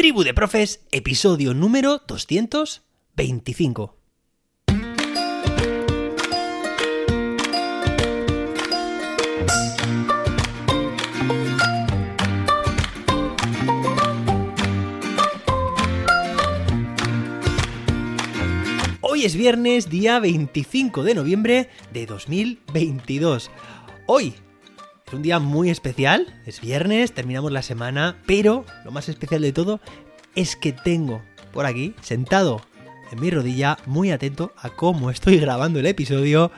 Tribu de Profes, episodio número 225. Hoy es viernes, día 25 de noviembre de 2022. Hoy es un día muy especial, es viernes, terminamos la semana, pero lo más especial de todo es que tengo por aquí, sentado en mi rodilla, muy atento a cómo estoy grabando el episodio,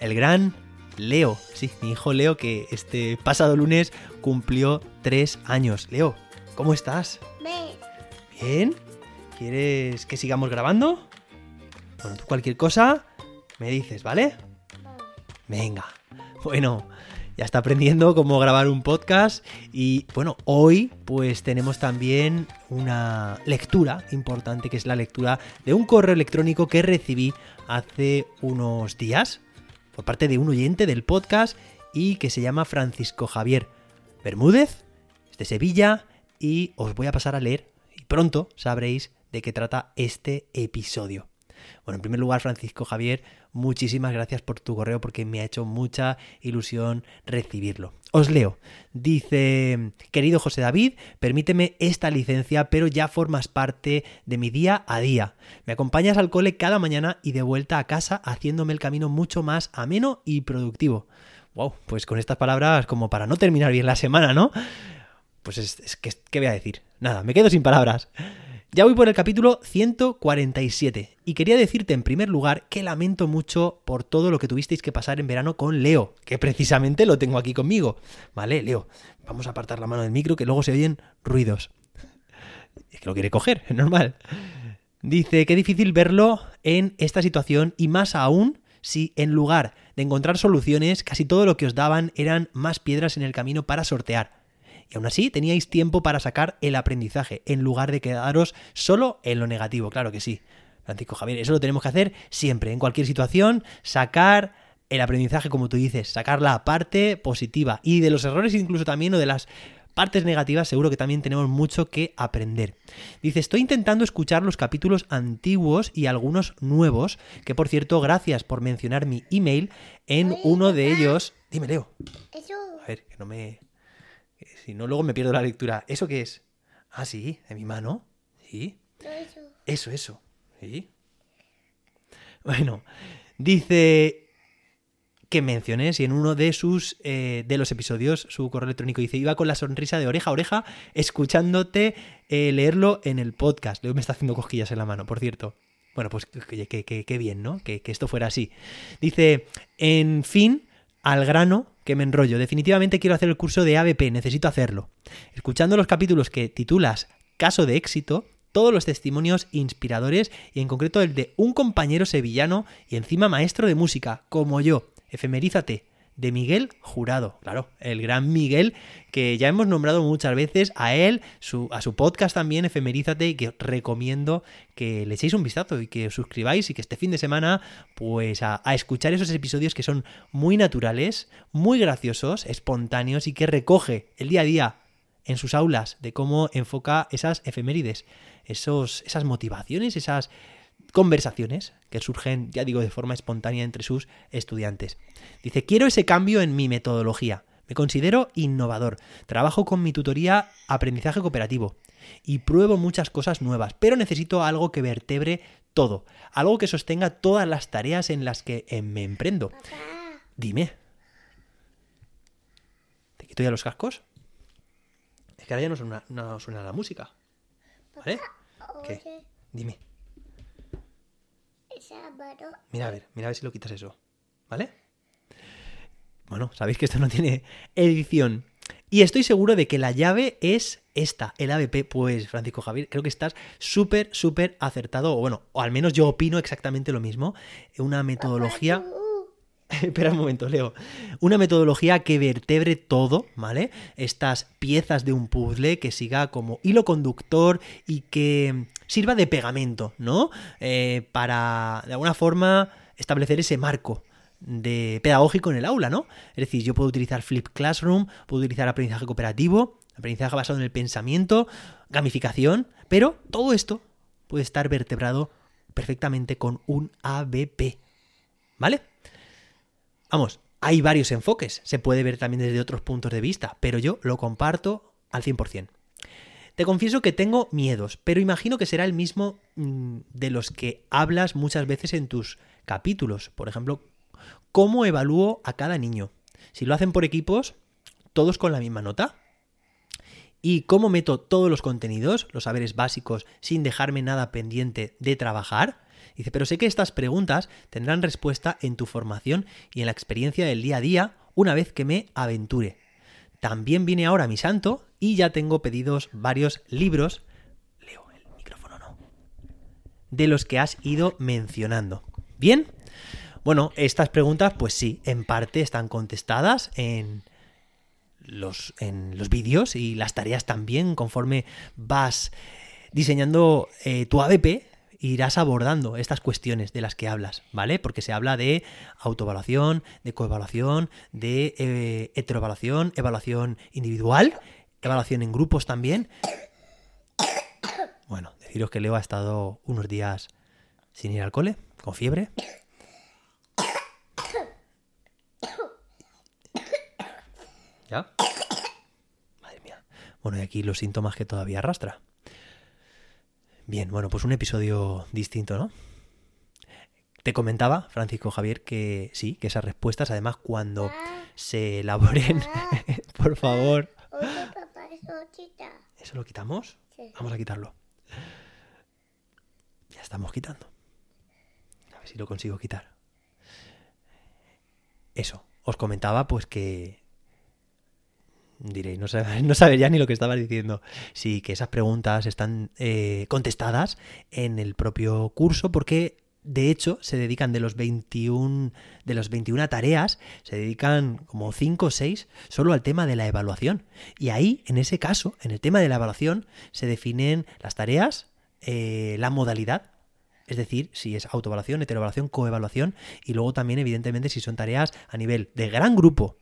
el gran Leo. Sí, mi hijo Leo que este pasado lunes cumplió tres años. Leo, ¿cómo estás? Bien. ¿Quieres que sigamos grabando? Bueno, tú cualquier cosa me dices, ¿vale? Venga. Bueno, ya está aprendiendo cómo grabar un podcast y bueno, hoy pues tenemos también una lectura importante que es la lectura de un correo electrónico que recibí hace unos días por parte de un oyente del podcast y que se llama Francisco Javier Bermúdez, de Sevilla y os voy a pasar a leer y pronto sabréis de qué trata este episodio. Bueno, en primer lugar, Francisco Javier, muchísimas gracias por tu correo porque me ha hecho mucha ilusión recibirlo. Os leo. Dice, querido José David, permíteme esta licencia, pero ya formas parte de mi día a día. Me acompañas al cole cada mañana y de vuelta a casa haciéndome el camino mucho más ameno y productivo. Wow, pues con estas palabras como para no terminar bien la semana, ¿no? Pues es, que, ¿qué voy a decir? Nada, me quedo sin palabras. Ya voy por el capítulo 147 y quería decirte en primer lugar que lamento mucho por todo lo que tuvisteis que pasar en verano con Leo, que precisamente lo tengo aquí conmigo. Vale, Leo, vamos a apartar la mano del micro que luego se oyen ruidos. Es que lo quiere coger, es normal. Dice que difícil verlo en esta situación y más aún si en lugar de encontrar soluciones casi todo lo que os daban eran más piedras en el camino para sortear. Y aún así teníais tiempo para sacar el aprendizaje, en lugar de quedaros solo en lo negativo, claro que sí. Francisco Javier, eso lo tenemos que hacer siempre, en cualquier situación, sacar el aprendizaje, como tú dices, sacar la parte positiva. Y de los errores incluso también o de las partes negativas seguro que también tenemos mucho que aprender. Dice, estoy intentando escuchar los capítulos antiguos y algunos nuevos, que por cierto, gracias por mencionar mi email en uno de ellos. Dime, Leo. A ver, que no me... Si no, luego me pierdo la lectura. ¿Eso qué es? Ah, sí, de mi mano. Sí. Eso. Eso, eso. Sí. Bueno, dice que mencioné si en uno de sus eh, de los episodios su correo electrónico dice iba con la sonrisa de oreja a oreja escuchándote eh, leerlo en el podcast. Luego me está haciendo cosquillas en la mano, por cierto. Bueno, pues qué bien, ¿no? Que, que esto fuera así. Dice, en fin, al grano, que me enrollo. Definitivamente quiero hacer el curso de ABP, necesito hacerlo. Escuchando los capítulos que titulas Caso de éxito, todos los testimonios inspiradores y en concreto el de un compañero sevillano y encima maestro de música, como yo. Efemerízate de Miguel Jurado. Claro, el gran Miguel, que ya hemos nombrado muchas veces a él, su, a su podcast también, Efemerízate, que recomiendo que le echéis un vistazo y que os suscribáis y que este fin de semana, pues a, a escuchar esos episodios que son muy naturales, muy graciosos, espontáneos y que recoge el día a día en sus aulas de cómo enfoca esas efemérides, esos, esas motivaciones, esas conversaciones que surgen, ya digo, de forma espontánea entre sus estudiantes. Dice, quiero ese cambio en mi metodología. Me considero innovador. Trabajo con mi tutoría aprendizaje cooperativo y pruebo muchas cosas nuevas, pero necesito algo que vertebre todo, algo que sostenga todas las tareas en las que eh, me emprendo. Dime. ¿Te quito ya los cascos? Es que ahora ya no suena, no suena la música. ¿Vale? ¿Qué? Dime. Mira a ver, mira a ver si lo quitas eso. ¿Vale? Bueno, sabéis que esto no tiene edición. Y estoy seguro de que la llave es esta, el ABP. Pues, Francisco Javier, creo que estás súper, súper acertado. O bueno, o al menos yo opino exactamente lo mismo. Una metodología. Espera un momento, Leo. Una metodología que vertebre todo, ¿vale? Estas piezas de un puzzle que siga como hilo conductor y que sirva de pegamento, ¿no? Eh, para, de alguna forma, establecer ese marco de pedagógico en el aula, ¿no? Es decir, yo puedo utilizar Flip Classroom, puedo utilizar aprendizaje cooperativo, aprendizaje basado en el pensamiento, gamificación, pero todo esto puede estar vertebrado perfectamente con un ABP. ¿Vale? Vamos, hay varios enfoques, se puede ver también desde otros puntos de vista, pero yo lo comparto al 100%. Te confieso que tengo miedos, pero imagino que será el mismo mm, de los que hablas muchas veces en tus capítulos. Por ejemplo, ¿cómo evalúo a cada niño? Si lo hacen por equipos, todos con la misma nota. ¿Y cómo meto todos los contenidos, los saberes básicos, sin dejarme nada pendiente de trabajar? Dice, pero sé que estas preguntas tendrán respuesta en tu formación y en la experiencia del día a día una vez que me aventure. También viene ahora mi santo y ya tengo pedidos varios libros. Leo, el micrófono no. De los que has ido mencionando. ¿Bien? Bueno, estas preguntas, pues sí, en parte están contestadas en los, en los vídeos y las tareas también, conforme vas diseñando eh, tu ABP, irás abordando estas cuestiones de las que hablas, ¿vale? Porque se habla de autoevaluación, de coevaluación, de eh, heteroevaluación, evaluación individual, evaluación en grupos también. Bueno, deciros que Leo ha estado unos días sin ir al cole, con fiebre. ¿Ya? Madre mía. Bueno, y aquí los síntomas que todavía arrastra. Bien, bueno, pues un episodio distinto, ¿no? Te comentaba, Francisco Javier, que sí, que esas respuestas, además, cuando se elaboren, por favor. ¿Eso lo quitamos? Vamos a quitarlo. Ya estamos quitando. A ver si lo consigo quitar. Eso, os comentaba pues que diréis, no, no ya ni lo que estaba diciendo. Sí, que esas preguntas están eh, contestadas en el propio curso porque de hecho, se dedican de los 21 de las 21 tareas, se dedican como 5 o 6 solo al tema de la evaluación. Y ahí, en ese caso, en el tema de la evaluación, se definen las tareas, eh, la modalidad, es decir, si es autoevaluación, heteroevaluación, coevaluación, y luego también, evidentemente, si son tareas a nivel de gran grupo.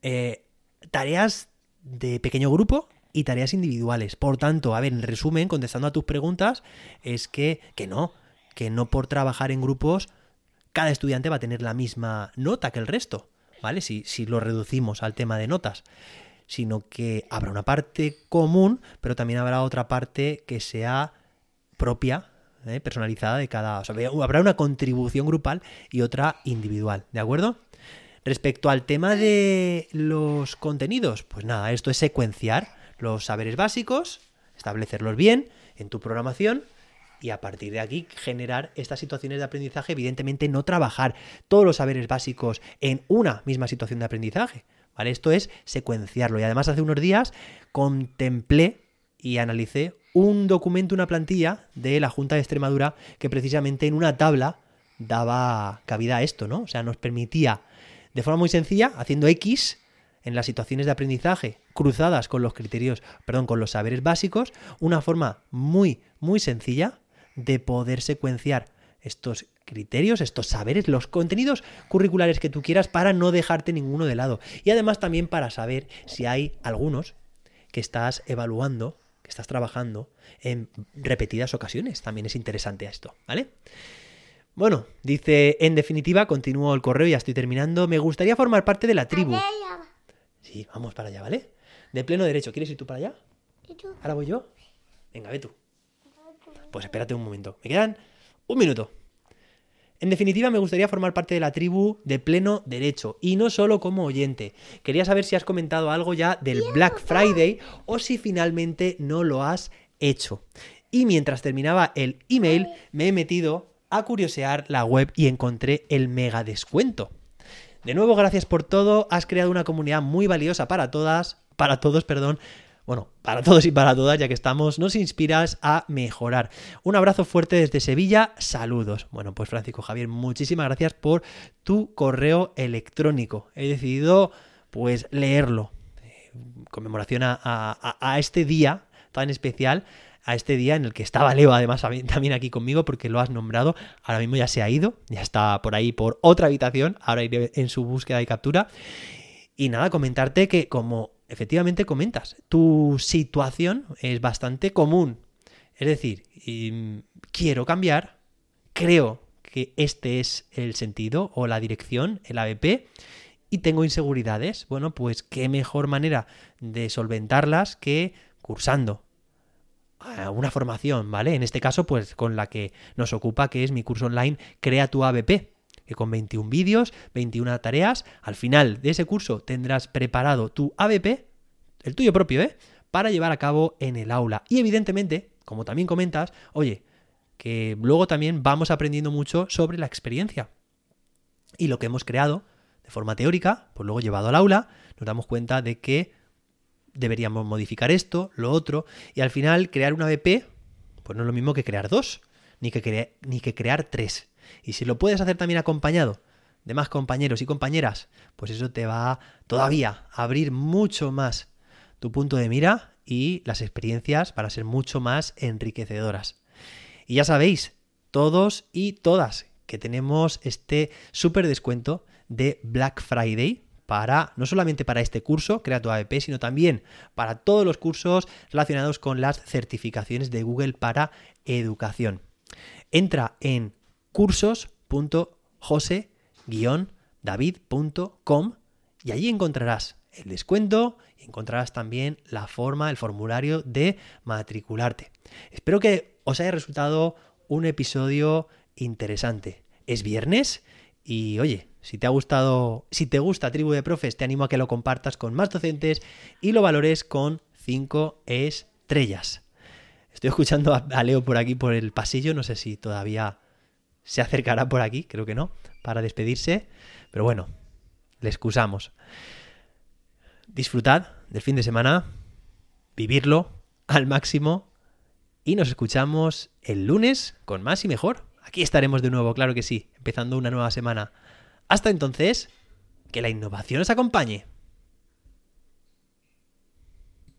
Eh, tareas de pequeño grupo y tareas individuales. Por tanto, a ver, en resumen, contestando a tus preguntas, es que, que no, que no por trabajar en grupos cada estudiante va a tener la misma nota que el resto, ¿vale? Si, si lo reducimos al tema de notas sino que habrá una parte común, pero también habrá otra parte que sea propia, ¿eh? personalizada de cada... Habrá una contribución grupal y otra individual, ¿de acuerdo? Respecto al tema de los contenidos, pues nada, esto es secuenciar los saberes básicos, establecerlos bien en tu programación y a partir de aquí generar estas situaciones de aprendizaje, evidentemente no trabajar todos los saberes básicos en una misma situación de aprendizaje, ¿vale? Esto es secuenciarlo y además hace unos días contemplé y analicé un documento, una plantilla de la Junta de Extremadura que precisamente en una tabla daba cabida a esto, ¿no? O sea, nos permitía de forma muy sencilla, haciendo X en las situaciones de aprendizaje cruzadas con los criterios, perdón, con los saberes básicos, una forma muy, muy sencilla de poder secuenciar estos criterios, estos saberes, los contenidos curriculares que tú quieras para no dejarte ninguno de lado. Y además también para saber si hay algunos que estás evaluando, que estás trabajando en repetidas ocasiones. También es interesante esto, ¿vale? Bueno, dice, en definitiva, continúo el correo, ya estoy terminando. Me gustaría formar parte de la tribu. Sí, vamos para allá, ¿vale? De pleno derecho. ¿Quieres ir tú para allá? ¿Y tú? ¿Ahora voy yo? Venga, ve tú. Pues espérate un momento. Me quedan un minuto. En definitiva, me gustaría formar parte de la tribu de pleno derecho y no solo como oyente. Quería saber si has comentado algo ya del Black Friday o si finalmente no lo has hecho. Y mientras terminaba el email, me he metido a curiosear la web y encontré el mega descuento. De nuevo, gracias por todo. Has creado una comunidad muy valiosa para todas, para todos, perdón. Bueno, para todos y para todas, ya que estamos, nos inspiras a mejorar. Un abrazo fuerte desde Sevilla, saludos. Bueno, pues Francisco Javier, muchísimas gracias por tu correo electrónico. He decidido, pues, leerlo. Eh, conmemoración a, a este día tan especial a este día en el que estaba Leo además también aquí conmigo porque lo has nombrado. Ahora mismo ya se ha ido, ya está por ahí por otra habitación, ahora iré en su búsqueda y captura. Y nada, comentarte que como efectivamente comentas, tu situación es bastante común. Es decir, quiero cambiar, creo que este es el sentido o la dirección, el ABP, y tengo inseguridades. Bueno, pues qué mejor manera de solventarlas que cursando una formación, ¿vale? En este caso, pues con la que nos ocupa, que es mi curso online Crea tu ABP que con 21 vídeos, 21 tareas, al final de ese curso tendrás preparado tu ABP, el tuyo propio, ¿eh? Para llevar a cabo en el aula. Y evidentemente, como también comentas, oye, que luego también vamos aprendiendo mucho sobre la experiencia. Y lo que hemos creado de forma teórica, pues luego llevado al aula, nos damos cuenta de que deberíamos modificar esto, lo otro, y al final crear una ABP, pues no es lo mismo que crear dos, ni que, ni que crear tres. Y si lo puedes hacer también acompañado de más compañeros y compañeras, pues eso te va todavía a abrir mucho más tu punto de mira y las experiencias para ser mucho más enriquecedoras. Y ya sabéis, todos y todas, que tenemos este súper descuento de Black Friday para no solamente para este curso, Crea tu AVP, sino también para todos los cursos relacionados con las certificaciones de Google para educación. Entra en cursos.jose-david.com y allí encontrarás el descuento y encontrarás también la forma, el formulario de matricularte. Espero que os haya resultado un episodio interesante. Es viernes y oye, si te ha gustado, si te gusta Tribu de Profes, te animo a que lo compartas con más docentes y lo valores con 5 estrellas. Estoy escuchando a Leo por aquí por el pasillo, no sé si todavía se acercará por aquí, creo que no, para despedirse. Pero bueno, le excusamos. Disfrutad del fin de semana, vivirlo al máximo y nos escuchamos el lunes con más y mejor. Aquí estaremos de nuevo, claro que sí, empezando una nueva semana. Hasta entonces, que la innovación os acompañe.